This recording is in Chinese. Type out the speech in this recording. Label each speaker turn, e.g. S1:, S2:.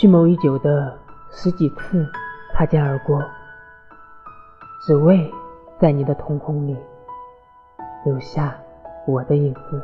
S1: 蓄谋已久的十几次擦肩而过只为在你的瞳孔里留下我的影子。